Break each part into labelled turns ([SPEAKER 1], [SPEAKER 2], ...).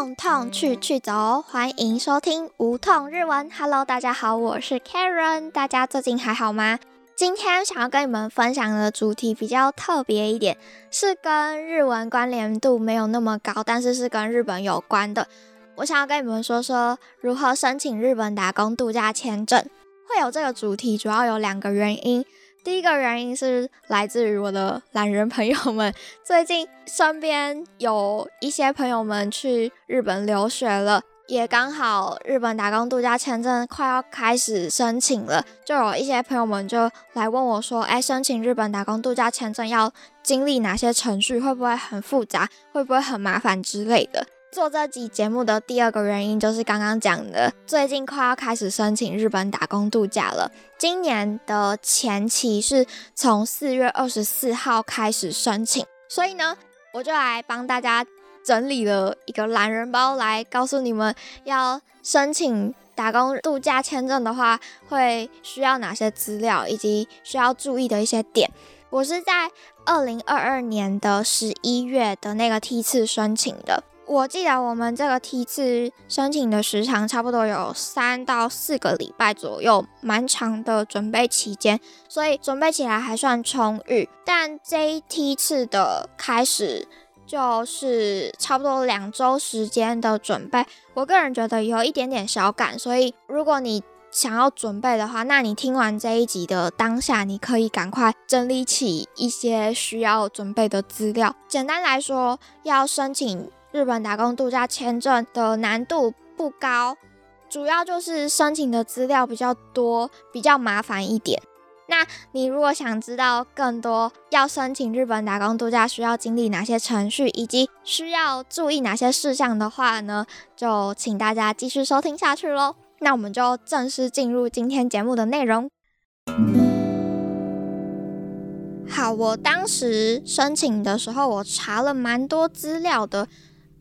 [SPEAKER 1] 痛痛去去走，欢迎收听无痛日文。Hello，大家好，我是 Karen，大家最近还好吗？今天想要跟你们分享的主题比较特别一点，是跟日文关联度没有那么高，但是是跟日本有关的。我想要跟你们说说如何申请日本打工度假签证。会有这个主题，主要有两个原因。第一个原因是来自于我的懒人朋友们，最近身边有一些朋友们去日本留学了，也刚好日本打工度假签证快要开始申请了，就有一些朋友们就来问我说：“哎，申请日本打工度假签证要经历哪些程序？会不会很复杂？会不会很麻烦之类的？”做这集节目的第二个原因就是刚刚讲的，最近快要开始申请日本打工度假了。今年的前期是从四月二十四号开始申请，所以呢，我就来帮大家整理了一个懒人包，来告诉你们要申请打工度假签证的话，会需要哪些资料，以及需要注意的一些点。我是在二零二二年的十一月的那个梯次申请的。我记得我们这个梯次申请的时长差不多有三到四个礼拜左右，蛮长的准备期间，所以准备起来还算充裕。但这一梯次的开始就是差不多两周时间的准备，我个人觉得有一点点小赶，所以如果你想要准备的话，那你听完这一集的当下，你可以赶快整理起一些需要准备的资料。简单来说，要申请。日本打工度假签证的难度不高，主要就是申请的资料比较多，比较麻烦一点。那你如果想知道更多要申请日本打工度假需要经历哪些程序，以及需要注意哪些事项的话呢，就请大家继续收听下去喽。那我们就正式进入今天节目的内容。好，我当时申请的时候，我查了蛮多资料的。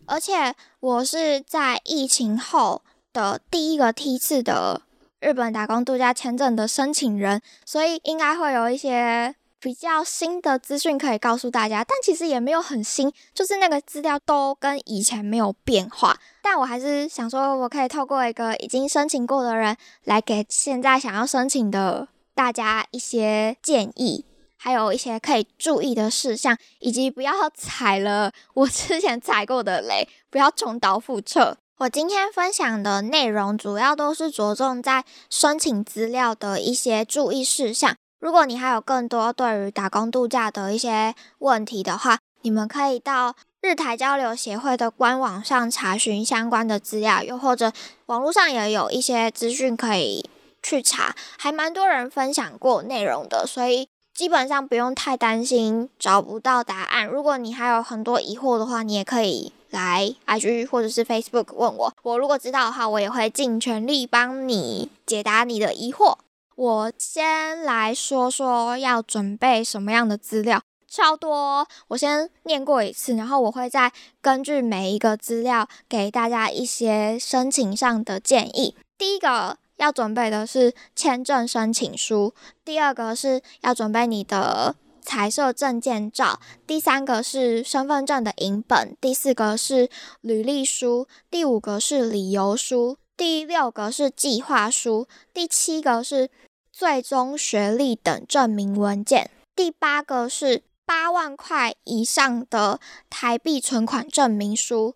[SPEAKER 1] 而且我是在疫情后的第一个梯次的日本打工度假签证的申请人，所以应该会有一些比较新的资讯可以告诉大家。但其实也没有很新，就是那个资料都跟以前没有变化。但我还是想说，我可以透过一个已经申请过的人来给现在想要申请的大家一些建议。还有一些可以注意的事项，以及不要踩了我之前踩过的雷，不要重蹈覆辙。我今天分享的内容主要都是着重在申请资料的一些注意事项。如果你还有更多对于打工度假的一些问题的话，你们可以到日台交流协会的官网上查询相关的资料，又或者网络上也有一些资讯可以去查，还蛮多人分享过内容的，所以。基本上不用太担心找不到答案。如果你还有很多疑惑的话，你也可以来 IG 或者是 Facebook 问我。我如果知道的话，我也会尽全力帮你解答你的疑惑。我先来说说要准备什么样的资料，超多。我先念过一次，然后我会再根据每一个资料给大家一些申请上的建议。第一个。要准备的是签证申请书，第二个是要准备你的彩色证件照，第三个是身份证的影本，第四个是履历书，第五个是理由书，第六个是计划书，第七个是最终学历等证明文件，第八个是八万块以上的台币存款证明书，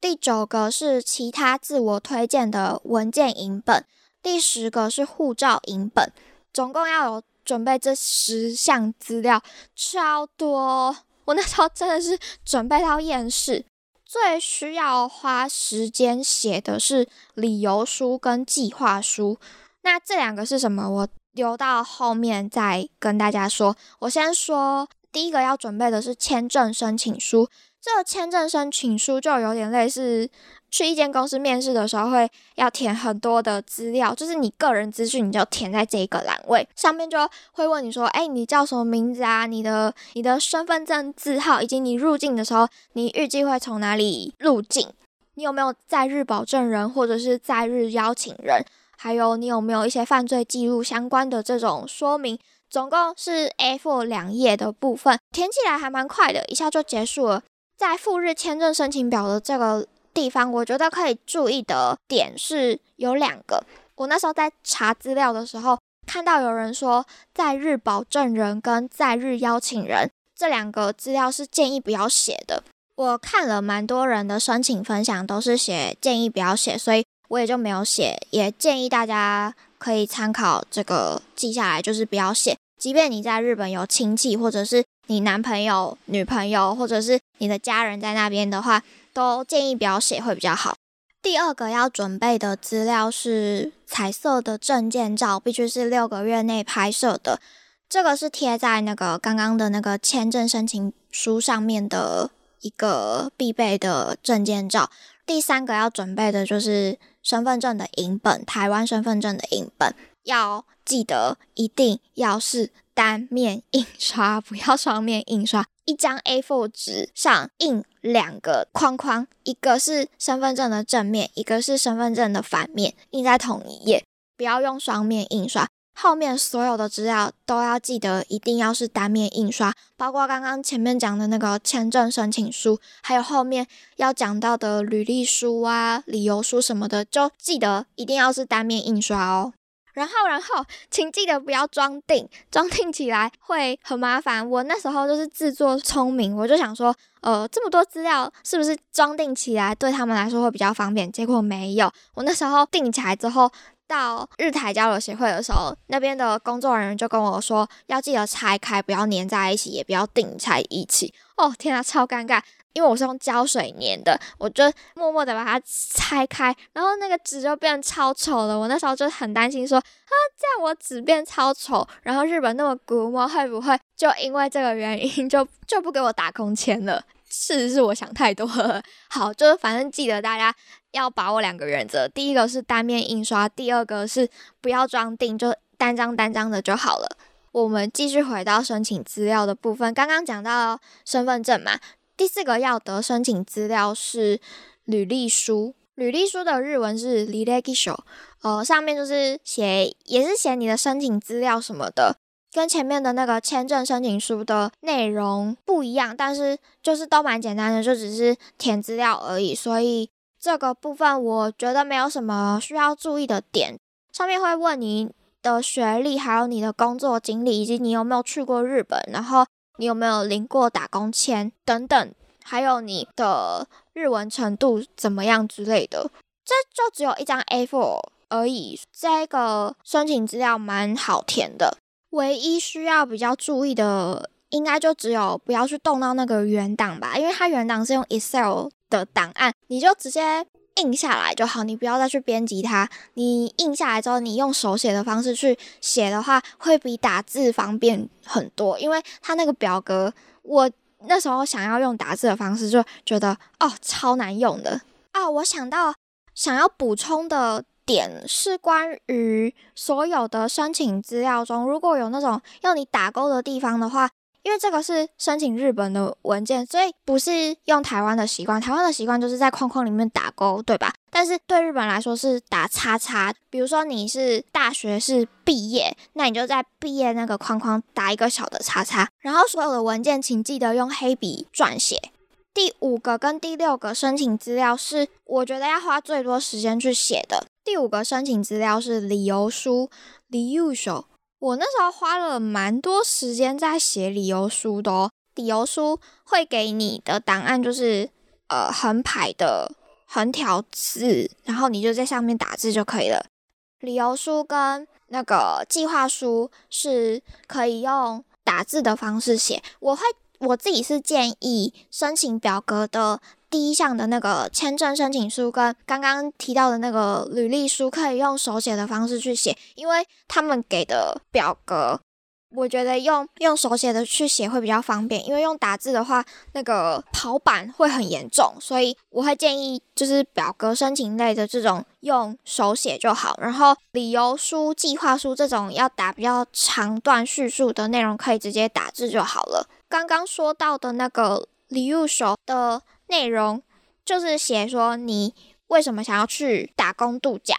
[SPEAKER 1] 第九个是其他自我推荐的文件影本。第十个是护照影本，总共要有准备这十项资料，超多。我那时候真的是准备到厌世。最需要花时间写的是理由书跟计划书。那这两个是什么？我留到后面再跟大家说。我先说第一个要准备的是签证申请书。这个签证申请书就有点类似。去一间公司面试的时候，会要填很多的资料，就是你个人资讯，你就填在这一个栏位上面，就会问你说：“哎，你叫什么名字啊？你的你的身份证字号，以及你入境的时候，你预计会从哪里入境？你有没有在日保证人或者是在日邀请人？还有你有没有一些犯罪记录相关的这种说明？总共是 A4 两页的部分，填起来还蛮快的，一下就结束了。在赴日签证申请表的这个。地方，我觉得可以注意的点是有两个。我那时候在查资料的时候，看到有人说在日保证人跟在日邀请人这两个资料是建议不要写的。我看了蛮多人的申请分享，都是写建议不要写，所以我也就没有写。也建议大家可以参考这个记下来，就是不要写。即便你在日本有亲戚，或者是你男朋友、女朋友，或者是你的家人在那边的话，都建议不要写会比较好。第二个要准备的资料是彩色的证件照，必须是六个月内拍摄的。这个是贴在那个刚刚的那个签证申请书上面的一个必备的证件照。第三个要准备的就是身份证的影本，台湾身份证的影本要记得一定要是单面印刷，不要双面印刷。一张 A4 纸上印两个框框，一个是身份证的正面，一个是身份证的反面，印在同一页。不要用双面印刷。后面所有的资料都要记得，一定要是单面印刷，包括刚刚前面讲的那个签证申请书，还有后面要讲到的履历书啊、理由书什么的，就记得一定要是单面印刷哦。然后，然后，请记得不要装订，装订起来会很麻烦。我那时候就是自作聪明，我就想说，呃，这么多资料是不是装订起来对他们来说会比较方便？结果没有。我那时候订起来之后，到日台交流协会的时候，那边的工作人员就跟我说，要记得拆开，不要粘在一起，也不要订在一起。哦，天啊，超尴尬。因为我是用胶水粘的，我就默默的把它拆开，然后那个纸就变超丑了。我那时候就很担心说，啊，这样我纸变超丑，然后日本那么古摸，会不会就因为这个原因就就不给我打工签了？是是我想太多了。好，就是反正记得大家要把握两个原则，第一个是单面印刷，第二个是不要装订，就单张单张的就好了。我们继续回到申请资料的部分，刚刚讲到身份证嘛。第四个要得申请资料是履历书，履历书的日文是 l i l e g i s h o 呃，上面就是写，也是写你的申请资料什么的，跟前面的那个签证申请书的内容不一样，但是就是都蛮简单的，就只是填资料而已，所以这个部分我觉得没有什么需要注意的点。上面会问你的学历，还有你的工作经历，以及你有没有去过日本，然后。你有没有领过打工签等等，还有你的日文程度怎么样之类的？这就只有一张 A4 而已。这个申请资料蛮好填的，唯一需要比较注意的，应该就只有不要去动到那个原档吧，因为它原档是用 Excel 的档案，你就直接。印下来就好，你不要再去编辑它。你印下来之后，你用手写的方式去写的话，会比打字方便很多。因为它那个表格，我那时候想要用打字的方式，就觉得哦超难用的啊。我想到想要补充的点是关于所有的申请资料中，如果有那种要你打勾的地方的话。因为这个是申请日本的文件，所以不是用台湾的习惯。台湾的习惯就是在框框里面打勾，对吧？但是对日本来说是打叉叉。比如说你是大学是毕业，那你就在毕业那个框框打一个小的叉叉。然后所有的文件请记得用黑笔撰写。第五个跟第六个申请资料是我觉得要花最多时间去写的。第五个申请资料是理由书，理由书。我那时候花了蛮多时间在写理由书的哦。理由书会给你的档案就是呃横排的横条字，然后你就在上面打字就可以了。理由书跟那个计划书是可以用打字的方式写。我会我自己是建议申请表格的。第一项的那个签证申请书跟刚刚提到的那个履历书，可以用手写的方式去写，因为他们给的表格，我觉得用用手写的去写会比较方便，因为用打字的话，那个跑版会很严重，所以我会建议就是表格申请类的这种用手写就好，然后理由书、计划书这种要打比较长段叙述的内容，可以直接打字就好了。刚刚说到的那个礼物手的。内容就是写说你为什么想要去打工度假，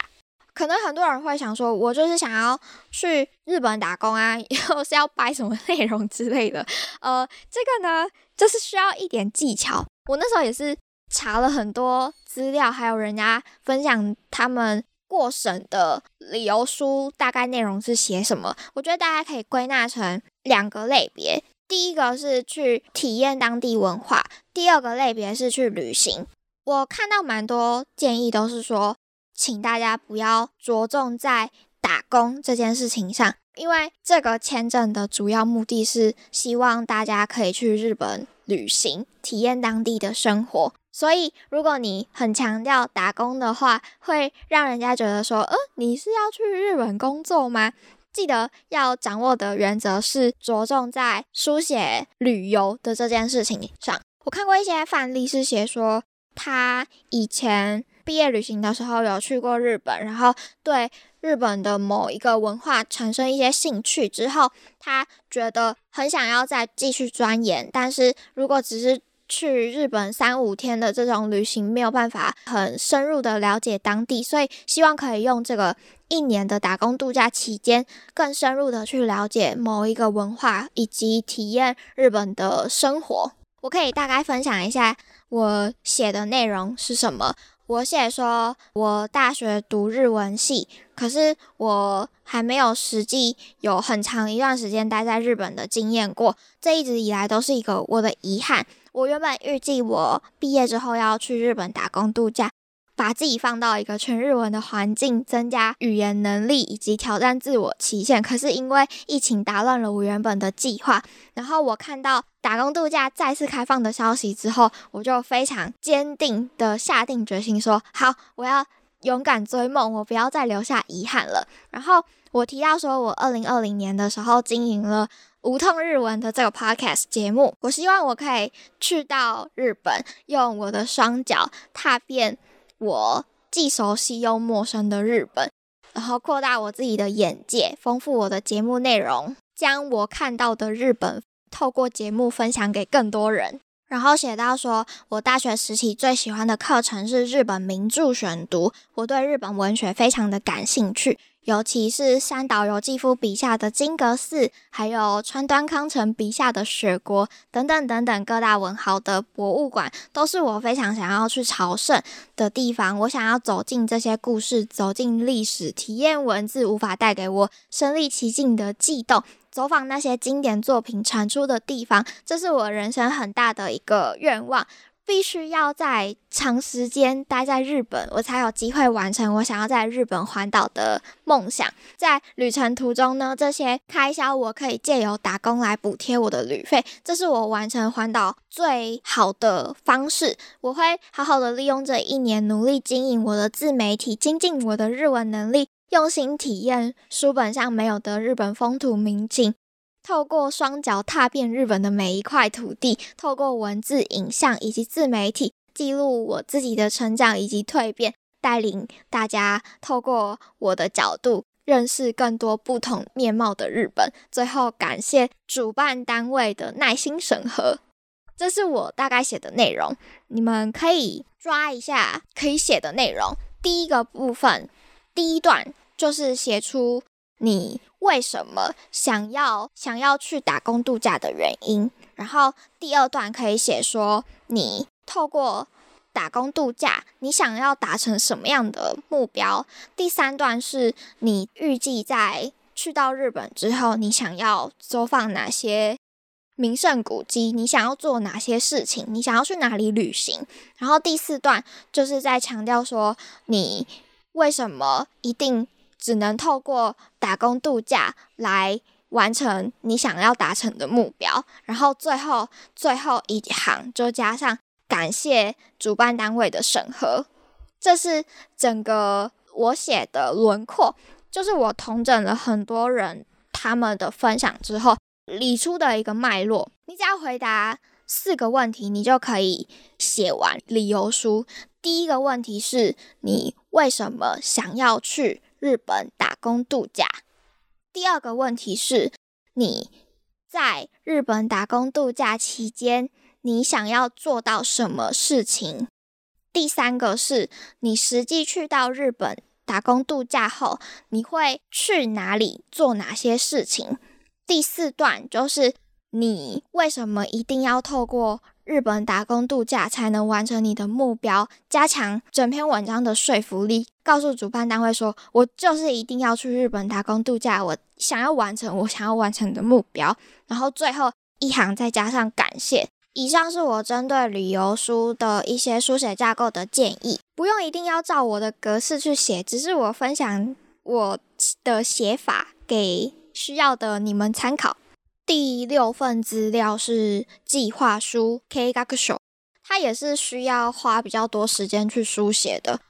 [SPEAKER 1] 可能很多人会想说，我就是想要去日本打工啊，又是要掰什么内容之类的。呃，这个呢，就是需要一点技巧。我那时候也是查了很多资料，还有人家分享他们过审的理由书，大概内容是写什么？我觉得大家可以归纳成两个类别。第一个是去体验当地文化，第二个类别是去旅行。我看到蛮多建议都是说，请大家不要着重在打工这件事情上，因为这个签证的主要目的是希望大家可以去日本旅行，体验当地的生活。所以，如果你很强调打工的话，会让人家觉得说，呃，你是要去日本工作吗？记得要掌握的原则是着重在书写旅游的这件事情上。我看过一些范例，是写说他以前毕业旅行的时候有去过日本，然后对日本的某一个文化产生一些兴趣之后，他觉得很想要再继续钻研。但是如果只是去日本三五天的这种旅行，没有办法很深入的了解当地，所以希望可以用这个。一年的打工度假期间，更深入的去了解某一个文化，以及体验日本的生活。我可以大概分享一下我写的内容是什么。我写说，我大学读日文系，可是我还没有实际有很长一段时间待在日本的经验过，这一直以来都是一个我的遗憾。我原本预计我毕业之后要去日本打工度假。把自己放到一个全日文的环境，增加语言能力以及挑战自我期限。可是因为疫情打乱了我原本的计划，然后我看到打工度假再次开放的消息之后，我就非常坚定的下定决心说：好，我要勇敢追梦，我不要再留下遗憾了。然后我提到说，我二零二零年的时候经营了无痛日文的这个 podcast 节目，我希望我可以去到日本，用我的双脚踏遍。我既熟悉又陌生的日本，然后扩大我自己的眼界，丰富我的节目内容，将我看到的日本透过节目分享给更多人。然后写到说，我大学时期最喜欢的课程是日本名著选读，我对日本文学非常的感兴趣。尤其是三岛由纪夫笔下的金阁寺，还有川端康成笔下的雪国等等等等各大文豪的博物馆，都是我非常想要去朝圣的地方。我想要走进这些故事，走进历史，体验文字无法带给我身临其境的悸动，走访那些经典作品产出的地方，这是我人生很大的一个愿望。必须要在长时间待在日本，我才有机会完成我想要在日本环岛的梦想。在旅程途中呢，这些开销我可以借由打工来补贴我的旅费，这是我完成环岛最好的方式。我会好好的利用这一年，努力经营我的自媒体，精进我的日文能力，用心体验书本上没有的日本风土民情。透过双脚踏遍日本的每一块土地，透过文字、影像以及自媒体记录我自己的成长以及蜕变，带领大家透过我的角度认识更多不同面貌的日本。最后，感谢主办单位的耐心审核。这是我大概写的内容，你们可以抓一下可以写的内容。第一个部分，第一段就是写出。你为什么想要想要去打工度假的原因？然后第二段可以写说你透过打工度假，你想要达成什么样的目标？第三段是你预计在去到日本之后，你想要走访哪些名胜古迹？你想要做哪些事情？你想要去哪里旅行？然后第四段就是在强调说你为什么一定。只能透过打工度假来完成你想要达成的目标，然后最后最后一行就加上感谢主办单位的审核，这是整个我写的轮廓，就是我统整了很多人他们的分享之后理出的一个脉络。你只要回答四个问题，你就可以写完理由书。第一个问题是你为什么想要去？日本打工度假。第二个问题是，你在日本打工度假期间，你想要做到什么事情？第三个是你实际去到日本打工度假后，你会去哪里做哪些事情？第四段就是你为什么一定要透过日本打工度假才能完成你的目标，加强整篇文章的说服力，告诉主办单位说，我就是一定要去日本打工度假，我想要完成我想要完成的目标。然后最后一行再加上感谢。以上是我针对旅游书的一些书写架构的建议，不用一定要照我的格式去写，只是我分享我的写法给需要的你们参考。第六份资料是计划书 k g a k s h o 它也是需要花比较多时间去书写的。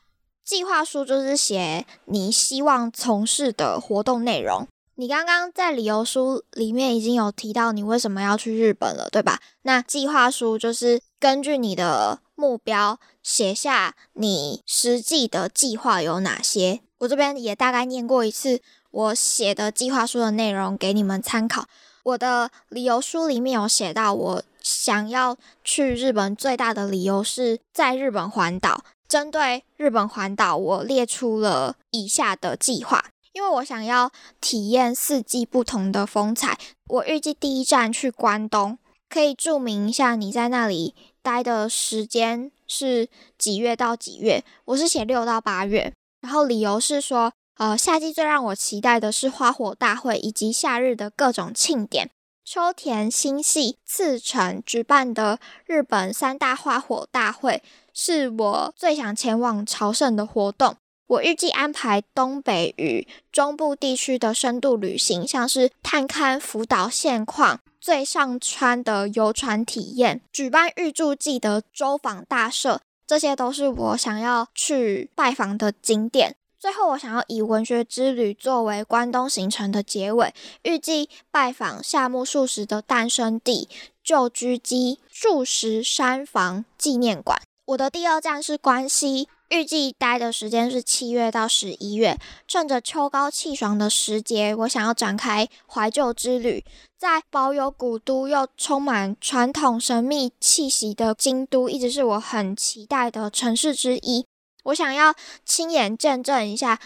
[SPEAKER 1] 计划书就是写你希望从事的活动内容。你刚刚在理由书里面已经有提到你为什么要去日本了，对吧？那计划书就是根据你的目标写下你实际的计划有哪些。我这边也大概念过一次我写的计划书的内容给你们参考。我的理由书里面有写到，我想要去日本最大的理由是在日本环岛。针对日本环岛，我列出了以下的计划，因为我想要体验四季不同的风采。我预计第一站去关东，可以注明一下你在那里待的时间是几月到几月。我是写六到八月，然后理由是说。呃，夏季最让我期待的是花火大会以及夏日的各种庆典。秋田、新系、次城举办的日本三大花火大会是我最想前往朝圣的活动。我预计安排东北与中部地区的深度旅行，像是探勘福岛现况、最上川的游船体验、举办预祝季的周访大社，这些都是我想要去拜访的景点。最后，我想要以文学之旅作为关东行程的结尾，预计拜访夏目漱石的诞生地旧居基漱石山房纪念馆。我的第二站是关西，预计待的时间是七月到十一月。趁着秋高气爽的时节，我想要展开怀旧之旅，在保有古都又充满传统神秘气息的京都，一直是我很期待的城市之一。我想要亲眼见证一下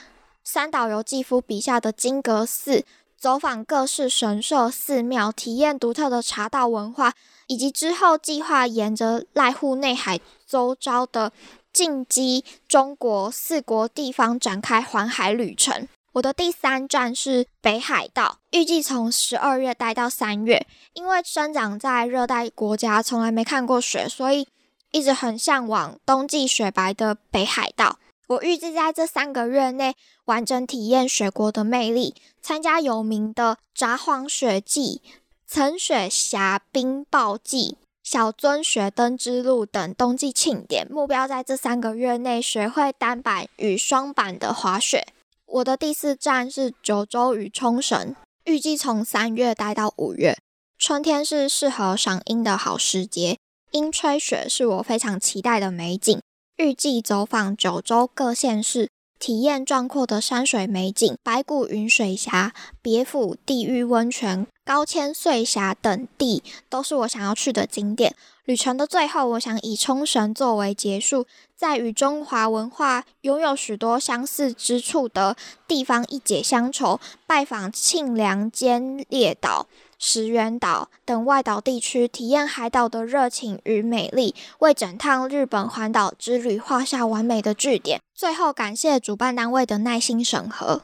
[SPEAKER 1] 三岛由纪夫笔下的金阁寺，走访各式神社寺庙，体验独特的茶道文化，以及之后计划沿着濑户内海周遭的进击中国四国地方展开环海旅程。我的第三站是北海道，预计从十二月待到三月。因为生长在热带国家，从来没看过雪，所以。一直很向往冬季雪白的北海道。我预计在这三个月内完整体验雪国的魅力，参加有名的札幌雪季、层雪峡冰暴季、小樽雪灯之路等冬季庆典。目标在这三个月内学会单板与双板的滑雪。我的第四站是九州与冲绳，预计从三月待到五月。春天是适合赏樱的好时节。樱吹雪是我非常期待的美景，预计走访九州各县市，体验壮阔的山水美景，白骨云水峡、别府地狱温泉、高千穗峡等地都是我想要去的景点。旅程的最后，我想以冲绳作为结束，在与中华文化拥有许多相似之处的地方一解乡愁，拜访庆良间列岛。石垣岛等外岛地区，体验海岛的热情与美丽，为整趟日本环岛之旅画下完美的句点。最后，感谢主办单位的耐心审核。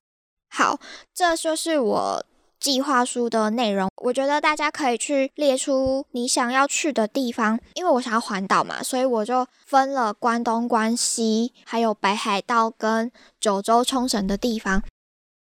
[SPEAKER 1] 好，这就是我计划书的内容。我觉得大家可以去列出你想要去的地方，因为我想要环岛嘛，所以我就分了关东、关西，还有北海道跟九州、冲绳的地方。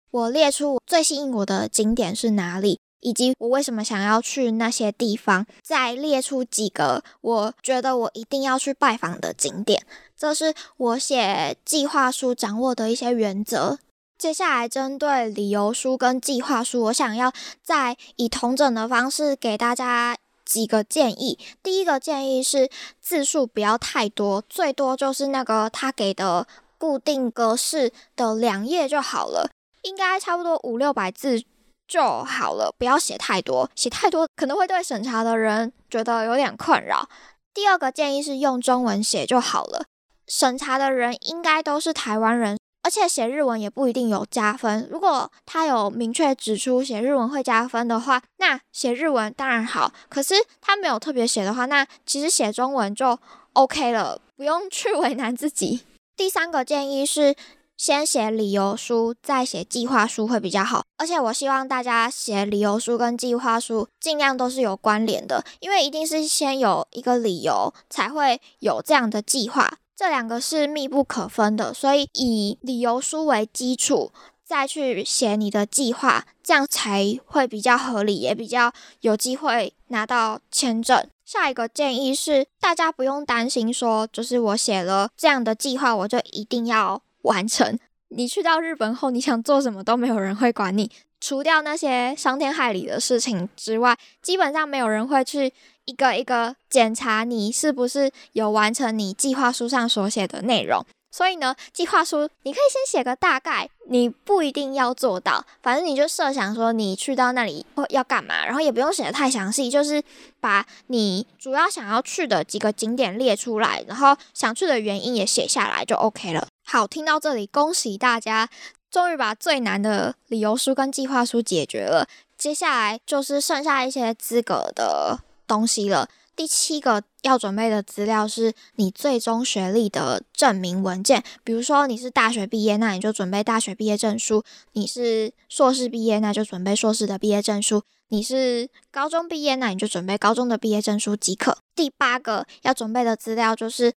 [SPEAKER 1] 我列出最吸引我的景点是哪里。以及我为什么想要去那些地方，再列出几个我觉得我一定要去拜访的景点，这是我写计划书掌握的一些原则。接下来针对理由书跟计划书，我想要再以同整的方式给大家几个建议。第一个建议是字数不要太多，最多就是那个他给的固定格式的两页就好了，应该差不多五六百字。就好了，不要写太多，写太多可能会对审查的人觉得有点困扰。第二个建议是用中文写就好了，审查的人应该都是台湾人，而且写日文也不一定有加分。如果他有明确指出写日文会加分的话，那写日文当然好。可是他没有特别写的话，那其实写中文就 OK 了，不用去为难自己。第三个建议是。先写理由书，再写计划书会比较好。而且我希望大家写理由书跟计划书尽量都是有关联的，因为一定是先有一个理由，才会有这样的计划。这两个是密不可分的，所以以理由书为基础，再去写你的计划，这样才会比较合理，也比较有机会拿到签证。下一个建议是，大家不用担心说，就是我写了这样的计划，我就一定要。完成。你去到日本后，你想做什么都没有人会管你，除掉那些伤天害理的事情之外，基本上没有人会去一个一个检查你是不是有完成你计划书上所写的内容。所以呢，计划书你可以先写个大概，你不一定要做到，反正你就设想说你去到那里要干嘛，然后也不用写的太详细，就是把你主要想要去的几个景点列出来，然后想去的原因也写下来就 OK 了。好，听到这里，恭喜大家，终于把最难的理由书跟计划书解决了。接下来就是剩下一些资格的东西了。第七个要准备的资料是你最终学历的证明文件，比如说你是大学毕业，那你就准备大学毕业证书；你是硕士毕业，那就准备硕士的毕业证书；你是高中毕业，那你就准备高中的毕业证书即可。第八个要准备的资料就是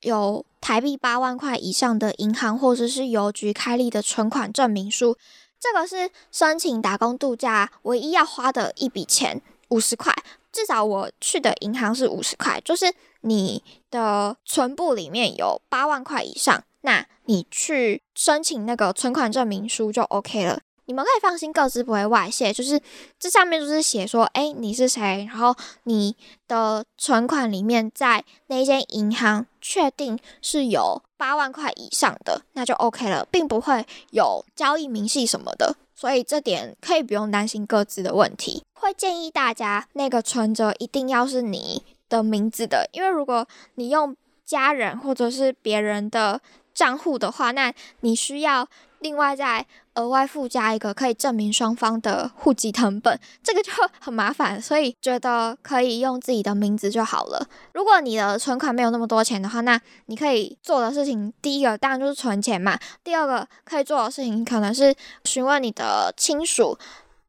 [SPEAKER 1] 有。台币八万块以上的银行或者是邮局开立的存款证明书，这个是申请打工度假唯一要花的一笔钱，五十块。至少我去的银行是五十块，就是你的存部里面有八万块以上，那你去申请那个存款证明书就 OK 了。你们可以放心，各自不会外泄。就是这上面就是写说，哎，你是谁？然后你的存款里面在那间银行确定是有八万块以上的，那就 OK 了，并不会有交易明细什么的。所以这点可以不用担心各自的问题。会建议大家那个存折一定要是你的名字的，因为如果你用家人或者是别人的账户的话，那你需要。另外再额外附加一个可以证明双方的户籍成本，这个就很麻烦，所以觉得可以用自己的名字就好了。如果你的存款没有那么多钱的话，那你可以做的事情，第一个当然就是存钱嘛。第二个可以做的事情，可能是询问你的亲属，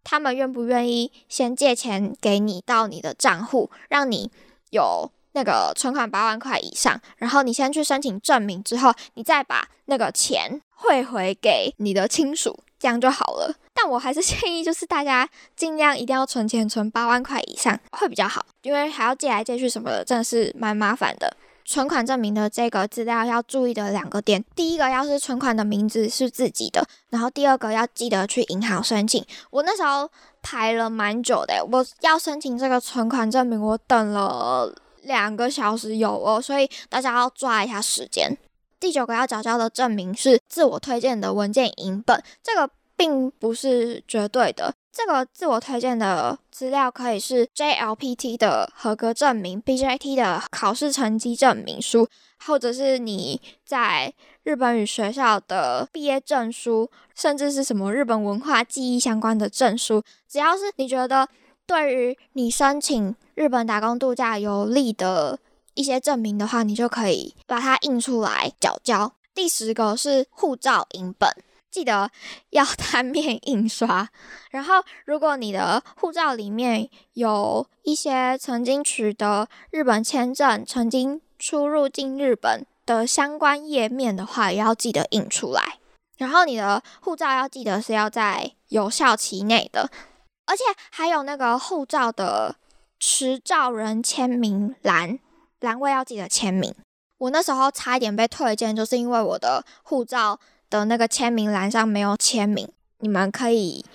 [SPEAKER 1] 他们愿不愿意先借钱给你到你的账户，让你有。那个存款八万块以上，然后你先去申请证明，之后你再把那个钱汇回给你的亲属，这样就好了。但我还是建议，就是大家尽量一定要存钱，存八万块以上会比较好，因为还要借来借去什么的，真的是蛮麻烦的。存款证明的这个资料要注意的两个点，第一个要是存款的名字是自己的，然后第二个要记得去银行申请。我那时候排了蛮久的，我要申请这个存款证明，我等了。两个小时有哦，所以大家要抓一下时间。第九个要缴交的证明是自我推荐的文件影本，这个并不是绝对的。这个自我推荐的资料可以是 JLPT 的合格证明、BJT 的考试成绩证明书，或者是你在日本语学校的毕业证书，甚至是什么日本文化记忆相关的证书。只要是你觉得对于你申请。日本打工度假有利的一些证明的话，你就可以把它印出来缴交。第十个是护照影本，记得 要单面印刷。然后，如果你的护照里面有一些曾经取得日本签证、曾经出入境日本的相关页面的话，也要记得印出来。然后，你的护照要记得是要在有效期内的，而且还有那个护照的。持照人签名栏栏位要记得签名。我那时候差一点被退件，就是因为我的护照的那个签名栏上没有签名。你们可以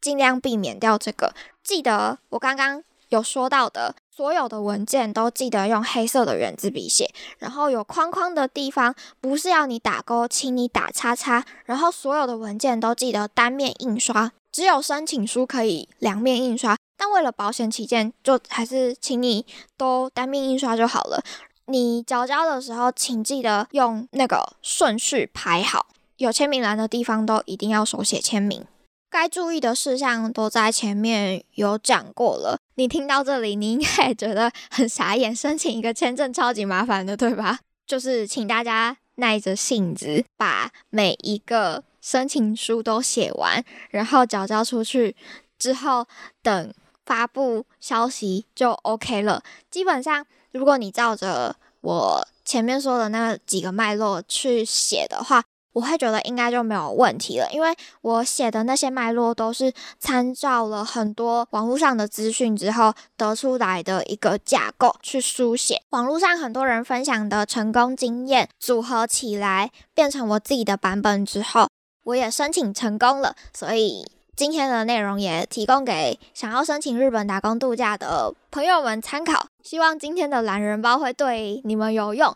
[SPEAKER 1] 尽量避免掉这个。记得我刚刚有说到的，所有的文件都记得用黑色的圆珠笔写，然后有框框的地方不是要你打勾，请你打叉叉。然后所有的文件都记得单面印刷，只有申请书可以两面印刷。但为了保险起见，就还是请你都单面印刷就好了。你交交的时候，请记得用那个顺序排好，有签名栏的地方都一定要手写签名。该注意的事项都在前面有讲过了。你听到这里，你应该也觉得很傻眼，申请一个签证超级麻烦的，对吧？就是请大家耐着性子把每一个申请书都写完，然后缴交出去之后，等发布消息就 OK 了。基本上，如果你照着我前面说的那几个脉络去写的话，我会觉得应该就没有问题了，因为我写的那些脉络都是参照了很多网络上的资讯之后得出来的一个架构去书写。网络上很多人分享的成功经验组合起来变成我自己的版本之后，我也申请成功了，所以今天的内容也提供给想要申请日本打工度假的朋友们参考。希望今天的懒人包会对你们有用。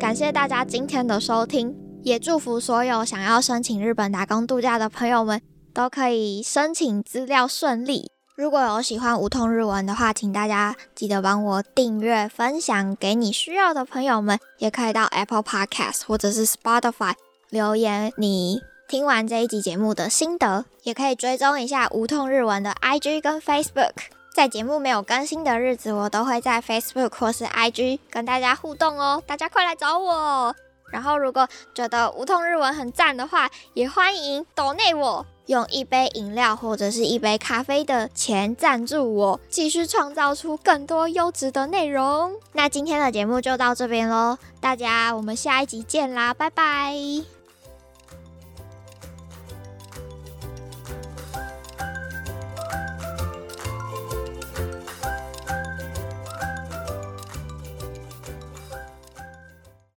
[SPEAKER 1] 感谢大家今天的收听，也祝福所有想要申请日本打工度假的朋友们都可以申请资料顺利。如果有喜欢无痛日文的话，请大家记得帮我订阅、分享给你需要的朋友们，也可以到 Apple Podcast 或者是 Spotify 留言你听完这一集节目的心得，也可以追踪一下无痛日文的 IG 跟 Facebook。在节目没有更新的日子，我都会在 Facebook 或是 IG 跟大家互动哦，大家快来找我。然后，如果觉得无痛日文很赞的话，也欢迎抖内我，用一杯饮料或者是一杯咖啡的钱赞助我，继续创造出更多优质的内容。那今天的节目就到这边喽，大家我们下一集见啦，拜拜。